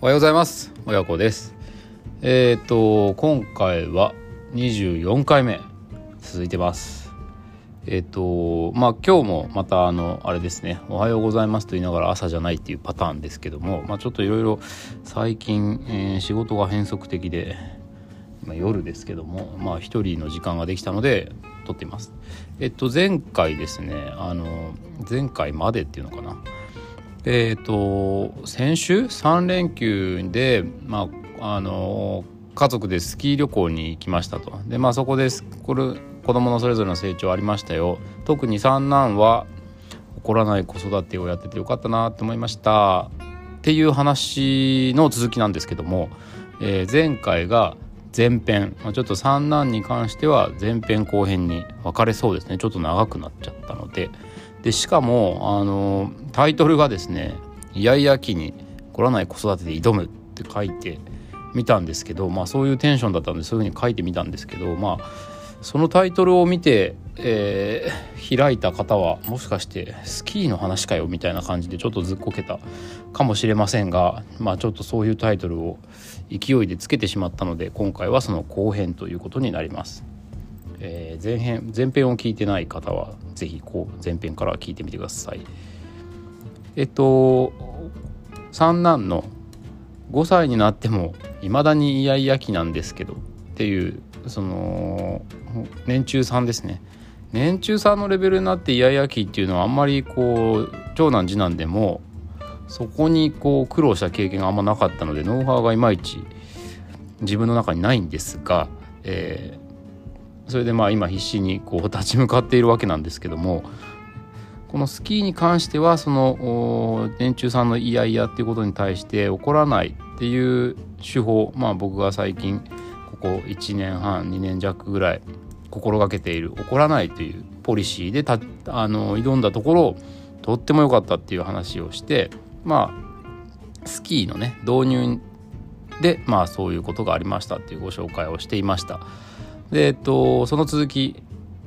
おはようございます。親子です。えっ、ー、と今回は24回目続いてます。えっ、ー、とまあ今日もまたあのあれですねおはようございますと言いながら朝じゃないっていうパターンですけどもまあちょっといろいろ最近、えー、仕事が変則的で今夜ですけどもまあ一人の時間ができたので撮っています。えっと前回ですねあの前回までっていうのかなえっ、と先週？3連休で、まあ、あの家族でスキー旅行に行きましたと。でまあそこですこれ子供のそれぞれの成長ありましたよ。特に三男は怒らない子育てをやっててよかったなって思いました。っていう話の続きなんですけども、えー、前回が前編。まあちょっと三男に関しては前編後編に分かれそうですね。ちょっと長くなっちゃったので。でしかもあのタイトルがですね「イヤイヤ期に来らない子育てで挑む」って書いてみたんですけどまあそういうテンションだったのでそういうふうに書いてみたんですけどまあそのタイトルを見て、えー、開いた方はもしかしてスキーの話かよみたいな感じでちょっとずっこけたかもしれませんがまあちょっとそういうタイトルを勢いでつけてしまったので今回はその後編ということになります。えー、前編前編を聞いてない方は是非こう前編から聞いてみてください。えっと三男の5歳になってもいまだにイヤイヤ期なんですけどっていうその年中さんですね年中さんのレベルになってイヤイヤ期っていうのはあんまりこう長男次男でもそこにこう苦労した経験があんまなかったのでノウハウがいまいち自分の中にないんですが、えー、それでまあ今必死にこう立ち向かっているわけなんですけどもこのスキーに関してはその年中さんのイヤイヤっていうことに対して怒らないっていう手法まあ僕が最近ここ1年半2年弱ぐらい心がけている怒らないというポリシーでたあの挑んだところとっても良かったっていう話をしてまあスキーのね導入でまあそういうことがありましたっていうご紹介をしていました。でえっとその続き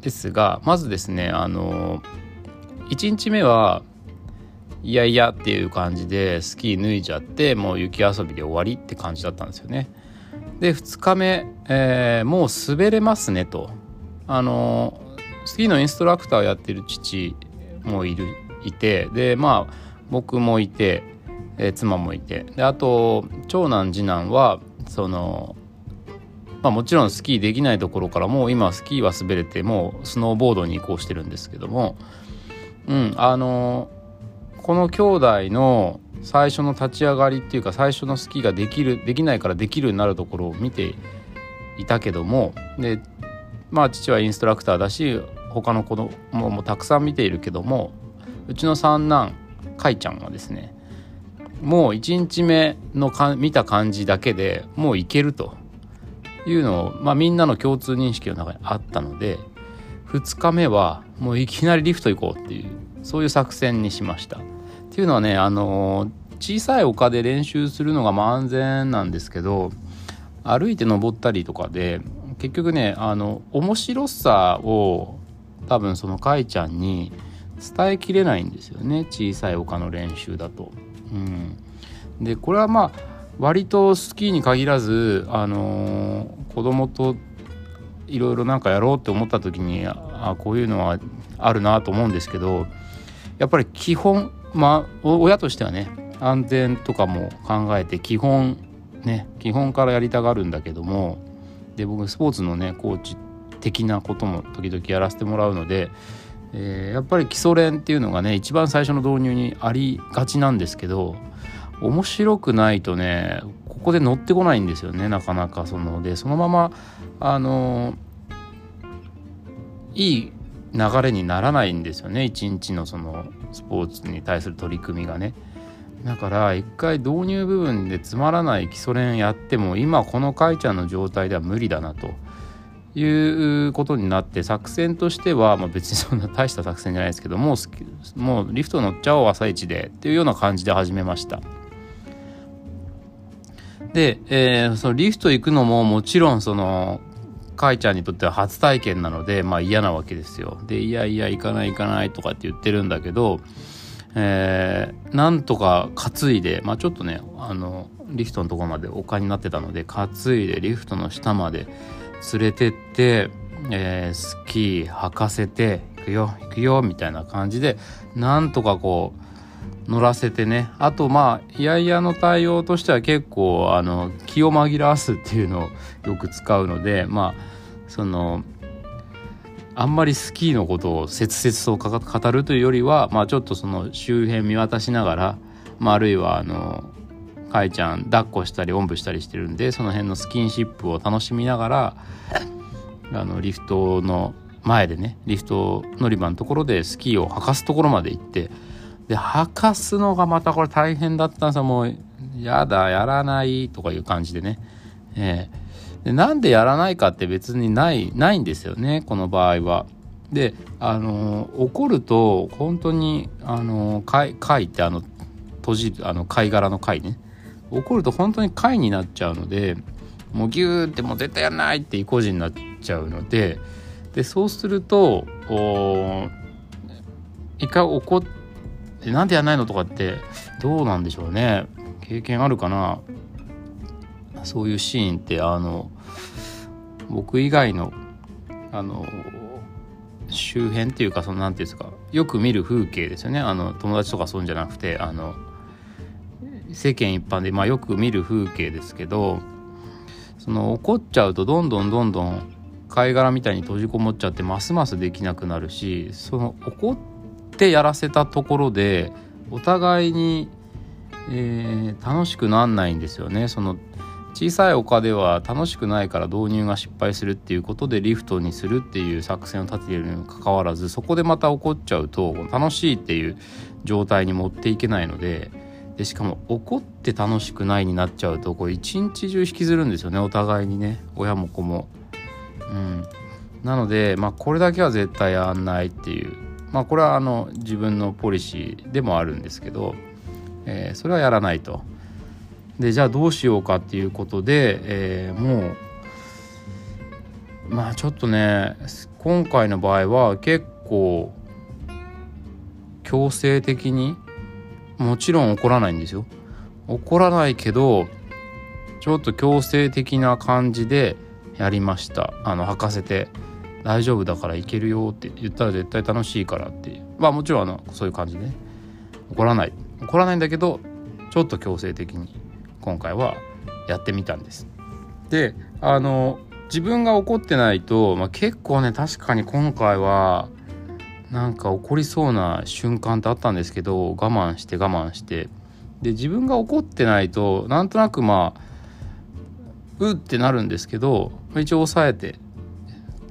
ですがまずですねあの1日目はいやいやっていう感じでスキー脱いじゃってもう雪遊びで終わりって感じだったんですよね。で2日目、えー、もう滑れますねとあのスキーのインストラクターをやってる父もいるいてでまあ僕もいて、えー、妻もいてであと長男次男はそのまあ、もちろんスキーできないところからもう今スキーは滑れてもうスノーボードに移行してるんですけどもうんあのこの兄弟の最初の立ち上がりっていうか最初のスキーができるできないからできるようになるところを見ていたけどもでまあ父はインストラクターだし他の子供もたくさん見ているけどもうちの三男かいちゃんはですねもう1日目のか見た感じだけでもういけると。いうのを、まあ、みんなの共通認識の中にあったので2日目はもういきなりリフト行こうっていうそういう作戦にしました。っていうのはねあの小さい丘で練習するのがまあ安全なんですけど歩いて登ったりとかで結局ねあの面白さを多分そのかいちゃんに伝えきれないんですよね小さい丘の練習だと。うん、でこれはまあ割とスキーに限らず、あのー、子供といろいろなんかやろうって思った時にあこういうのはあるなと思うんですけどやっぱり基本まあ親としてはね安全とかも考えて基本ね基本からやりたがるんだけどもで僕スポーツのねコーチ的なことも時々やらせてもらうので、えー、やっぱり基礎練っていうのがね一番最初の導入にありがちなんですけど面白くないとねここで乗ってこないんですよねなかなかそのでそのままあのいい流れにならないんですよね一日のそのスポーツに対する取り組みがね。だから一回導入部分でつまらない基礎練やっても今このかいちゃんの状態では無理だなということになって作戦としては、まあ、別にそんな大した作戦じゃないですけどもうもうリフト乗っちゃおう朝一でっていうような感じで始めました。で、えー、そのリフト行くのももちろんそのかいちゃんにとっては初体験なのでまあ嫌なわけですよ。でいやいや行かない行かないとかって言ってるんだけど、えー、なんとか担いで、まあ、ちょっとねあのリフトのとこまで丘になってたので担いでリフトの下まで連れてって、えー、スキー履かせて行くよ行くよみたいな感じでなんとかこう乗らせてね。あとまあいやいやの対応としては結構あの気を紛らわすっていうのをよく使うのでまあそのあんまりスキーのことを切々と語るというよりは、まあ、ちょっとその周辺見渡しながら、まあ、あるいはあのかいちゃん抱っこしたりおんぶしたりしてるんでその辺のスキンシップを楽しみながらあのリフトの前でねリフト乗り場のところでスキーを履かすところまで行ってで履かすのがまたこれ大変だったんですよもうやだやらないとかいう感じでね。えーでなんでやらないかって別にないないんですよねこの場合は。であの怒ると本当にあの貝貝ってあの閉じあの貝殻の貝ね怒ると本当に貝になっちゃうのでもうギューってもう絶対やんないって意固地になっちゃうのででそうすると一回怒ってなんでやんないのとかってどうなんでしょうね。経験あるかな。そういうシーンってあの僕以外のあの周辺っていうかその何て言うんですか。よく見る風景ですよね。あの友達とかそういうんじゃなくてあの世間一般で、まあ、よく見る風景ですけどその怒っちゃうとどんどんどんどん貝殻みたいに閉じこもっちゃってますますできなくなるしその怒ってやらせたところでお互いに、えー、楽しくなんないんですよね。その小さい丘では楽しくないから導入が失敗するっていうことでリフトにするっていう作戦を立てているにもかかわらずそこでまた起こっちゃうと楽しいっていう状態に持っていけないのででしかも怒って楽しくないになっちゃうとこれ一日中引きずるんですよねお互いにね親も子も。うん、なので、まあ、これだけは絶対やんないっていうまあこれはあの自分のポリシーでもあるんですけど、えー、それはやらないと。でじゃあどうしようかっていうことで、えー、もうまあちょっとね今回の場合は結構強制的にもちろん怒らないんですよ。怒らないけどちょっと強制的な感じでやりました。あの履かせて。大丈夫だからいけるよって言ったら絶対楽しいからってまあもちろんあのそういう感じで、ね、怒らない。怒らないんだけどちょっと強制的に今回はやってみたんです。であの自分が怒ってないと、まあ、結構ね確かに今回はなんか怒りそうな瞬間ってあったんですけど我慢して我慢して。で自分が怒ってないとなんとなくまあうってなるんですけど一応抑えて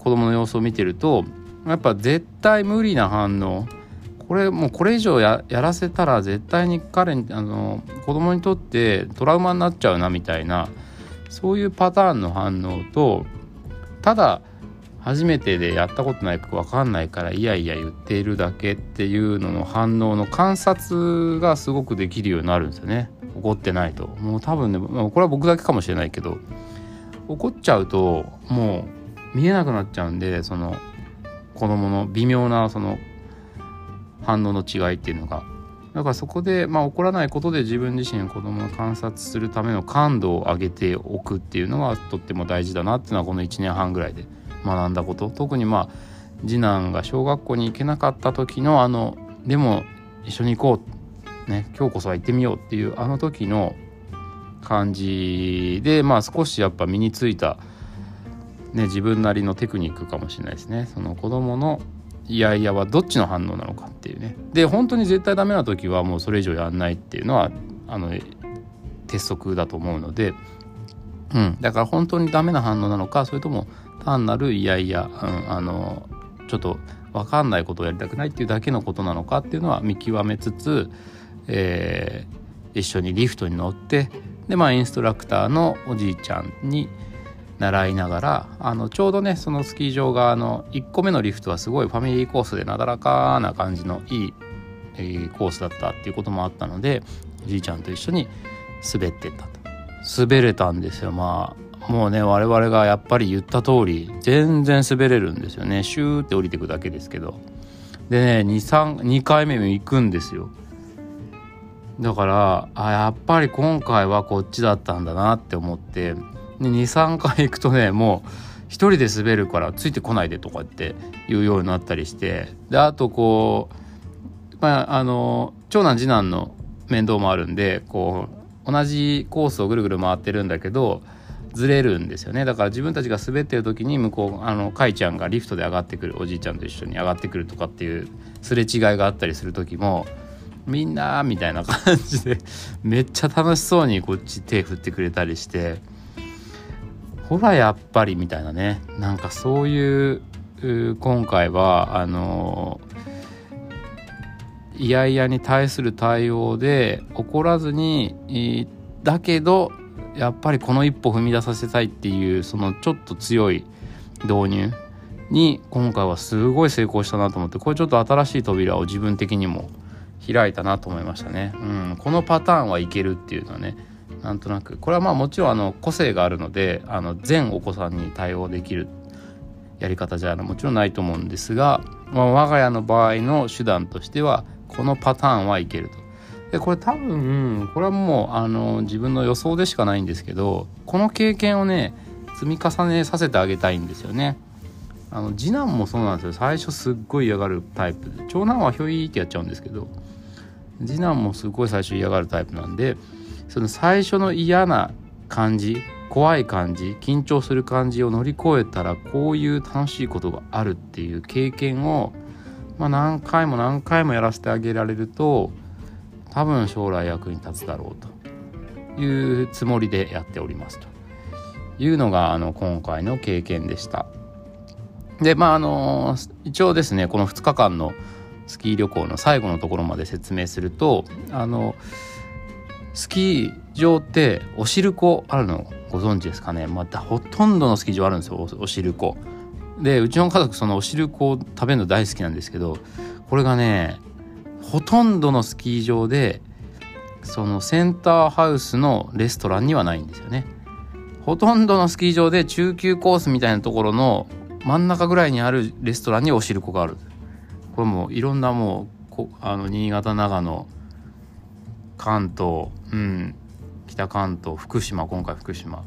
子供の様子を見てるとやっぱ絶対無理な反応。これもうこれ以上やらせたら絶対に彼にあの子供にとってトラウマになっちゃうなみたいなそういうパターンの反応とただ初めてでやったことないか分かんないからいやいや言っているだけっていうのの反応の観察がすごくできるようになるんですよね。怒ってないと。もう多分ねこれは僕だけかもしれないけど怒っちゃうともう見えなくなっちゃうんでその子供の微妙なその反応の違いっていうのが。だからそこで、まあ、起こらないことで自分自身子供を観察するための感度を上げておくっていうのはとっても大事だなっていうのはこの1年半ぐらいで学んだこと。特にまあ次男が小学校に行けなかった時のあのでも一緒に行こう、ね、今日こそは行ってみようっていうあの時の感じでまあ少しやっぱ身についた、ね、自分なりのテクニックかもしれないですね。その子供のいやいやはどっちの反応なのかっていうね。で本当に絶対ダメな時はもうそれ以上やんないっていうのはあの鉄則だと思うので、うん、だから本当にダメな反応なのかそれとも単なるいやいや、うん、あのちょっと分かんないことをやりたくないっていうだけのことなのかっていうのは見極めつつ、えー、一緒にリフトに乗ってでまあインストラクターのおじいちゃんに習いながらあのちょうどねそのスキー場があの1個目のリフトはすごいファミリーコースでなだらかな感じのいい、えー、コースだったっていうこともあったのでじいちゃんと一緒に滑ってったと。滑れたんですよ。まあもうね我々がやっぱり言った通り全然滑れるんですよね。シューって降りてくだけですけど。でね 2, 2回目も行くんですよ。だからあやっぱり今回はこっちだったんだなって思って23回行くとねもう一人で滑るからついてこないでとかって言うようになったりしてであとこうまああの長男次男の面倒もあるんでこう同じコースをぐるぐる回ってるんだけどずれるんですよね。だから自分たちが滑ってる時に向こうあのかいちゃんがリフトで上がってくるおじいちゃんと一緒に上がってくるとかっていうすれ違いがあったりする時もみんなみたいな感じでめっちゃ楽しそうにこっち手振ってくれたりしてほらやっぱりみたいなねなんかそういう今回はあのいやいやに対する対応で怒らずにだけどやっぱりこの一歩踏み出させたいっていうそのちょっと強い導入に今回はすごい成功したなと思ってこれちょっと新しい扉を自分的にも開いたなと思いましたね。うん、このパターンはいけるっていうのはねなんとなくこれはまあもちろんあの個性があるのであの全お子さんに対応できるやり方じゃもちろんないと思うんですが、まあ、我が家の場合の手段としてはこのパターンはいけると。でこれ多分これはもうあの自分の予想でしかないんですけどこの経験をね積み重ねさせてあげたいんですよね。あの次男もそうなんですよ最初すっごい嫌がるタイプで長男はひょいってやっちゃうんですけど次男もすっごい最初嫌がるタイプなんでその最初の嫌な感じ怖い感じ緊張する感じを乗り越えたらこういう楽しいことがあるっていう経験を、まあ、何回も何回もやらせてあげられると多分将来役に立つだろうというつもりでやっておりますというのがあの今回の経験でした。でまああの一応ですねこの2日間のスキー旅行の最後のところまで説明するとあのスキー場ってお汁粉あるのご存知ですかね？またほとんどのスキー場あるんですよお汁粉でうちの家族そのお汁粉を食べるの大好きなんですけどこれがねほとんどのスキー場でそのセンターハウスのレストランにはないんですよね。ほとんどのスキー場で中級コースみたいなところの真ん中ぐらいにあるレストランにお汁粉がある。これもいろんなもうあの新潟長野関東、うん、北関東福島今回福島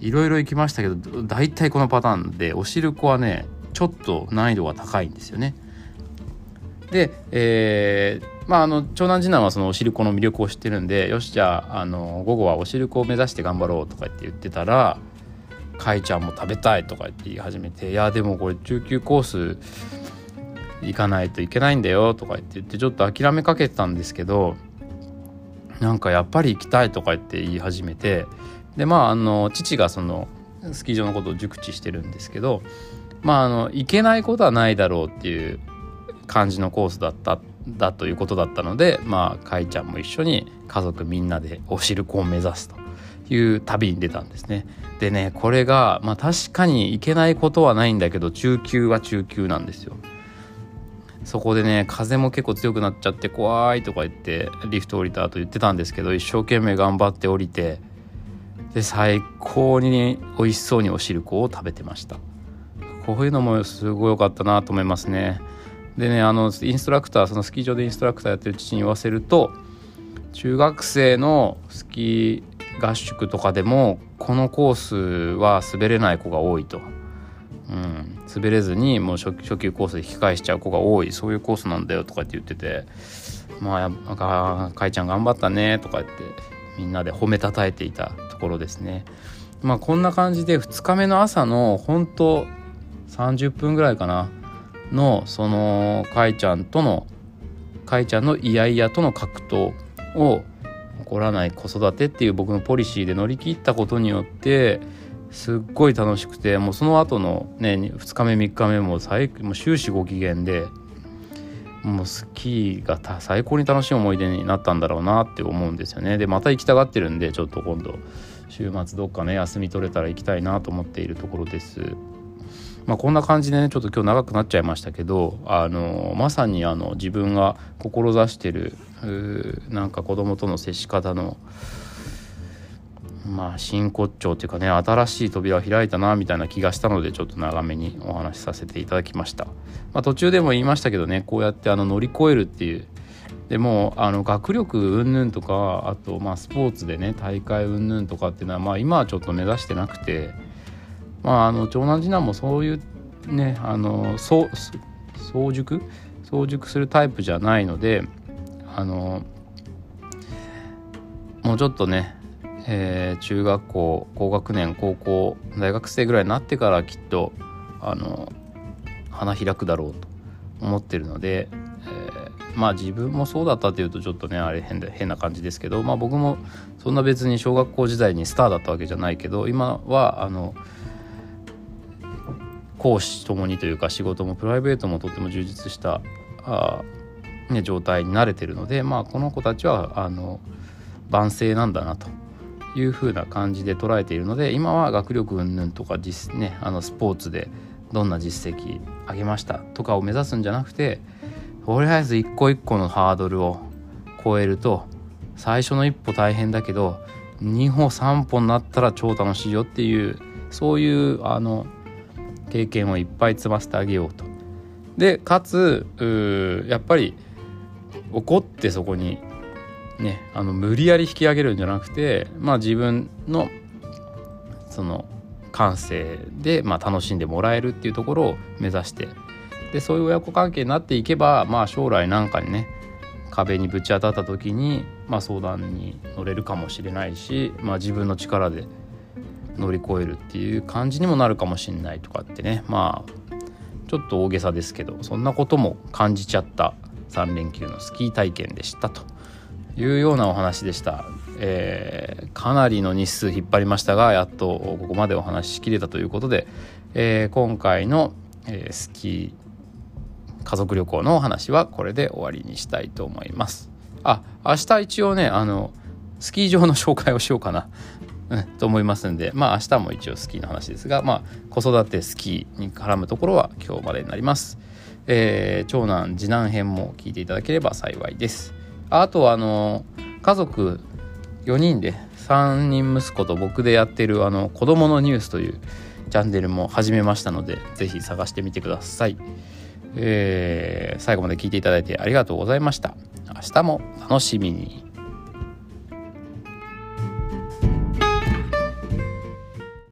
いろいろ行きましたけど大体このパターンでお汁粉はねちょっと難易度が高いんですよね。で、えー、まああの長男次男はそのお汁粉の魅力を知ってるんでよしじゃああの午後はお汁粉を目指して頑張ろうとかって言ってたら「かいちゃんも食べたい」とかって言い始めて「いやでもこれ中級コース行かないといけないんだよ」とか言って言ってちょっと諦めかけたんですけどなんかやっぱり行きたいとか言って言い始めてでまああの父がそのスキー場のことを熟知してるんですけどまああの行けないことはないだろうっていう感じのコースだっただということだったのでまあかいちゃんも一緒に家族みんなでお汁粉を目指すという旅に出たんですね。でねこれがまあ確かに行けないことはないんだけど中級は中級なんですよ。そこでね風も結構強くなっちゃって怖いとか言ってリフト降りた後言ってたんですけど一生懸命頑張って降りてで最高に美味しそうにお汁粉を食べてました。こういうのもすごい良かったなと思いますね。でねあのインストラクターそのスキー場でインストラクターやってる父に言わせると中学生のスキー合宿とかでもこのコースは滑れない子が多いと、滑れずにもう初初級コースで引き返しちゃう子が多いそういうコースなんだよとかって言っててまあなんかかいちゃん頑張ったねとか言ってみんなで褒めたたえていたところですね。まあこんな感じで2日目の朝の本当30分ぐらいかなのそのかいちゃんとのかいちゃんのイヤイヤとの格闘を起こらない子育てっていう僕のポリシーで乗り切ったことによってすっごい楽しくてもうその後のね2日目3日目も最もう終始ご機嫌でもうスキーが最高に楽しい思い出になったんだろうなって思うんですよね。でまた行きたがってるんでちょっと今度週末どっかね休み取れたら行きたいなと思っているところです。まあこんな感じでねちょっと今日長くなっちゃいましたけどあのまさにあの自分が志してるなんか子供との接し方のまあ真骨頂っていうかね新しい扉を開いたなみたいな気がしたのでちょっと長めにお話しさせていただきました、まあ、途中でも言いましたけどねこうやってあの乗り越えるっていう。でもあの学力云々とかあとまあスポーツでね大会云々とかっていうのはまあ今はちょっと目指してなくてまああの長男次男もそういうねあの早熟？早熟するタイプじゃないのであのもうちょっとね、えー、中学校高学年高校大学生ぐらいになってからきっとあの花開くだろうと思ってるので、えー、まあ自分もそうだったっていうとちょっとねあれ変で変な感じですけど、まあ、僕もそんな別に小学校時代にスターだったわけじゃないけど今はあの講師ともにというか仕事もプライベートもとっても充実したあ、ね、状態に慣れてるので、まあ、この子たちはあの万世なんだなというふうな感じで捉えているので今は学力云々とか実、ね、あのスポーツでどんな実績上げましたとかを目指すんじゃなくてとりあえず一個一個のハードルを超えると最初の一歩大変だけど2歩3歩になったら超楽しいよっていうそういうあの経験をいっぱい積ませてあげようと。でかつやっぱり怒ってそこにねあの無理やり引き上げるんじゃなくてまあ自分のその感性で、まあ、楽しんでもらえるっていうところを目指してでそういう親子関係になっていけば、まあ、将来なんかにね壁にぶち当たった時に、まあ、相談に乗れるかもしれないし、まあ、自分の力で乗り越えるっていう感じにもなるかもしれないとかってねまあちょっと大げさですけどそんなことも感じちゃった3連休のスキー体験でしたと。いうようなお話でした。えー、かなりの日数引っ張りましたがやっとここまでお話しきれたということで、えー、今回の、えー、スキー家族旅行のお話はこれで終わりにしたいと思います。あ明日一応ねあのスキー場の紹介をしようかな、と思いますんでまあ明日も一応スキーの話ですがまあ子育てスキーに絡むところは今日までになります。えー、長男次男編も聞いていただければ幸いです。あとはあの家族4人で3人息子と僕でやってるあの子供のニュースというチャンネルも始めましたので是非探してみてください、えー、最後まで聞いていただいてありがとうございました。明日も楽しみに。